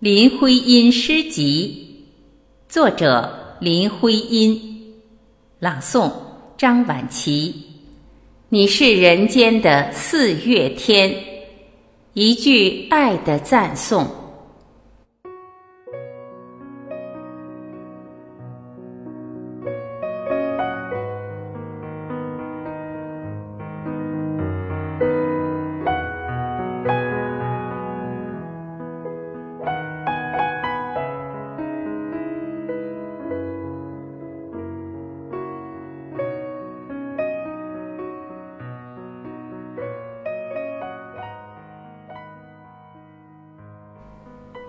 林徽因诗集，作者林徽因，朗诵张晚琪。你是人间的四月天，一句爱的赞颂。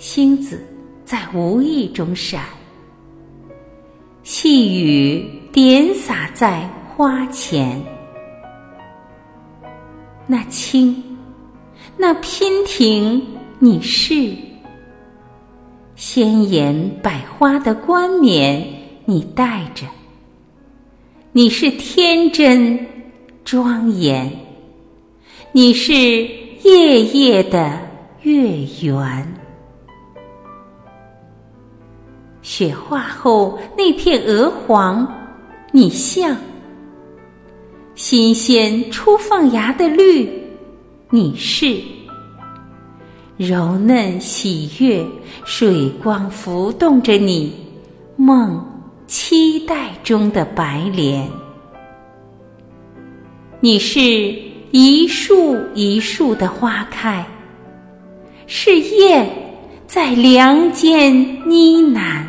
星子在无意中闪，细雨点洒在花前。那青，那娉婷，你是鲜艳百花的冠冕，你戴着。你是天真庄严，你是夜夜的月圆。雪化后那片鹅黄，你像；新鲜初放芽的绿，你是；柔嫩喜悦，水光浮动着你，梦期待中的白莲。你是一树一树的花开，是燕在梁间呢喃。